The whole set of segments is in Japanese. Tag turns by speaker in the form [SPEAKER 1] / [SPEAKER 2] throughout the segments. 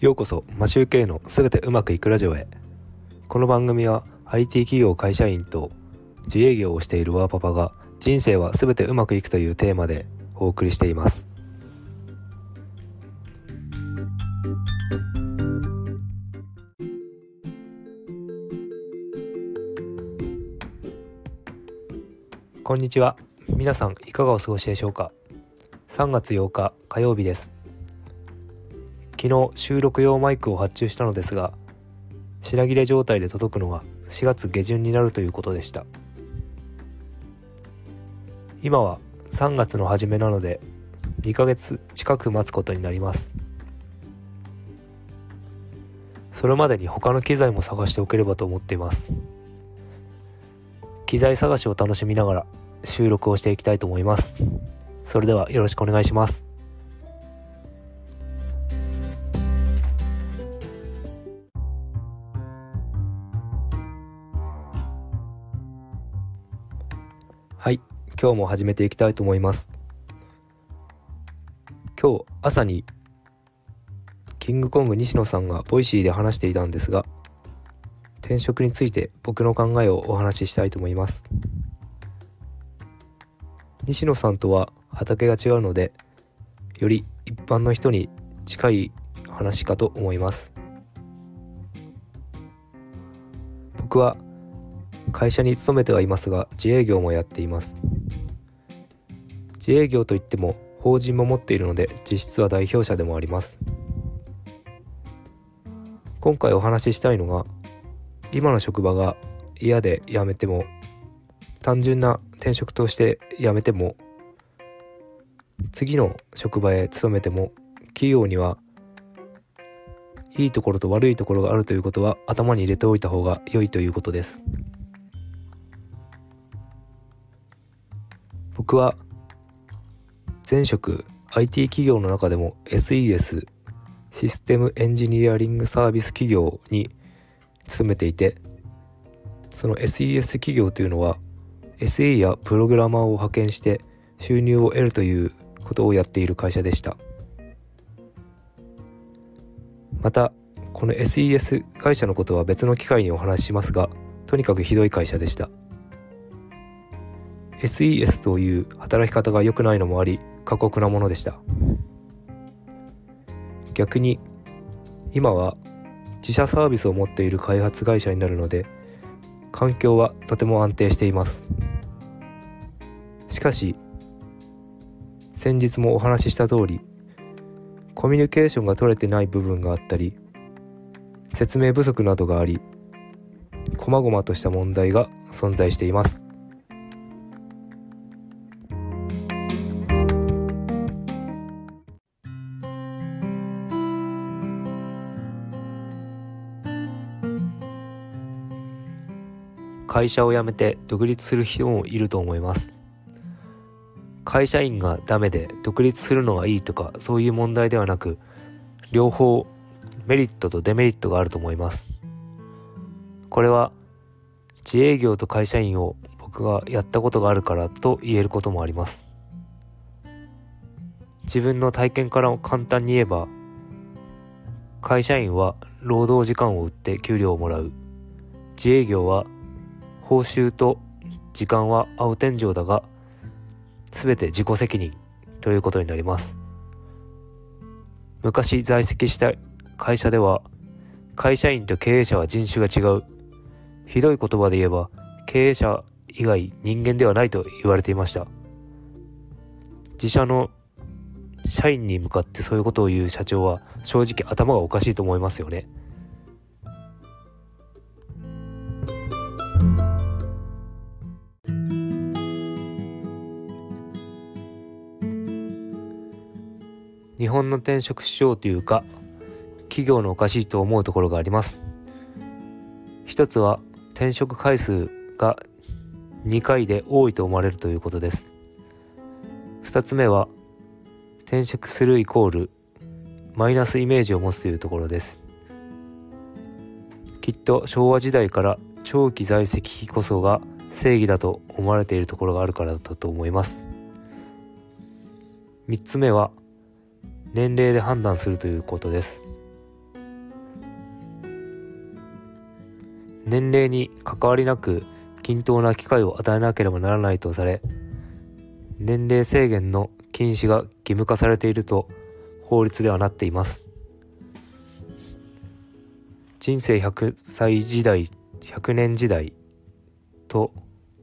[SPEAKER 1] ようこそマシューケイのすべてうまくいくラジオへ。この番組は IT 企業会社員と自営業をしているワーパパが人生はすべてうまくいくというテーマでお送りしています。こんにちは。皆さんいかがお過ごしでしょうか？3月8日火曜日です。昨日収録用マイクを発注したのですが品切れ状態で届くのは4月下旬になるということでした。今は3月の初めなので2ヶ月近く待つことになります。それまでに他の機材も探しておければと思っています。機材探しを楽しみながら収録をしていきたいと思います。それではよろしくお願いします。はい。今日も始めていきたいと思います。今日朝にキングコング西野さんが Voicy で話していたんですが転職について僕の考えをお話ししたいと思います。西野さんとは畑が違うのでより一般の人に近い話かと思います。僕は会社に勤めてはいますが自営業もやっています自営業といっても法人も持っているので実質は代表者でもあります今回お話ししたいのが今の職場が嫌で辞めても単純な転職として辞めても次の職場へ勤めても企業にはいいところと悪いところがあるということは頭に入れておいた方が良いということです。僕は前職 IT 企業の中でも SES システムエンジニアリングサービス企業に勤めていてその SES 企業というのは SE やプログラマーを派遣して収入を得るということをやっている会社でした。またこの SES 会社のことは別の機会にお話ししますがとにかくひどい会社でした。SES という働き方が良くないのもあり過酷なものでした。逆に今は自社サービスを持っている開発会社になるので環境はとても安定しています。しかし先日もお話しした通りコミュニケーションが取れてない部分があったり説明不足などがあり細々とした問題が存在しています。会社を辞めて独立する人もいると思います。会社員がダメで独立するのがいいとかそういう問題ではなく両方メリットとデメリットがあると思います。これは自営業と会社員を僕がやったことがあるからと言えることもあります。自分の体験から簡単に言えば会社員は労働時間を売って給料をもらう。自営業は報酬と時間は青天井だが、すべて自己責任ということになります。昔在籍した会社では、会社員と経営者は人種が違う。ひどい言葉で言えば、経営者以外人間ではないと言われていました。自社の社員に向かってそういうことを言う社長は正直頭がおかしいと思いますよね。日本の転職市場というか企業のおかしいと思うところがあります。一つは転職回数が2回で多いと思われるということです。2つ目は転職するイコールマイナスイメージを持つというところです。きっと昭和時代から長期在籍こそが正義だと思われているところがあるからだと思います。3つ目は年齢で判断するということです。年齢に関わりなく均等な機会を与えなければならないとされ年齢制限の禁止が義務化されていると法律ではなっています。人生100歳時代100年時代と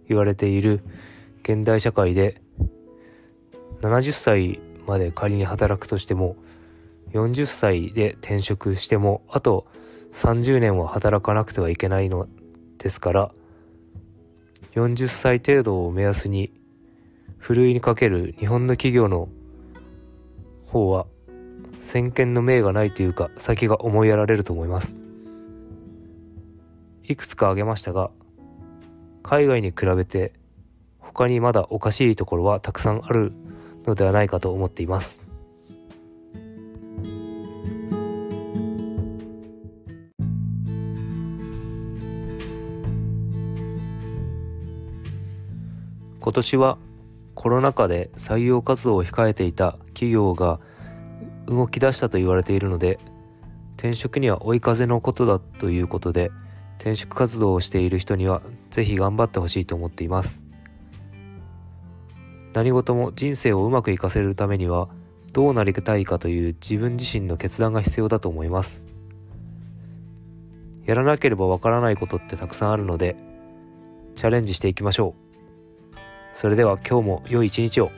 [SPEAKER 1] 言われている現代社会で70歳まで仮に働くとしても40歳で転職してもあと30年は働かなくてはいけないのですから40歳程度を目安にふるいにかける日本の企業の方は先見の明がないというか先が思いやられると思います。いくつか挙げましたが海外に比べて他にまだおかしいところはたくさんあるのではないかと思っています。今年はコロナ禍で採用活動を控えていた企業が動き出したと言われているので転職には追い風のことだということで転職活動をしている人にはぜひ頑張ってほしいと思っています。何事も人生をうまくいかせるためにはどうなりたいかという自分自身の決断が必要だと思いますやらなければわからないことってたくさんあるのでチャレンジしていきましょうそれでは今日も良い一日を。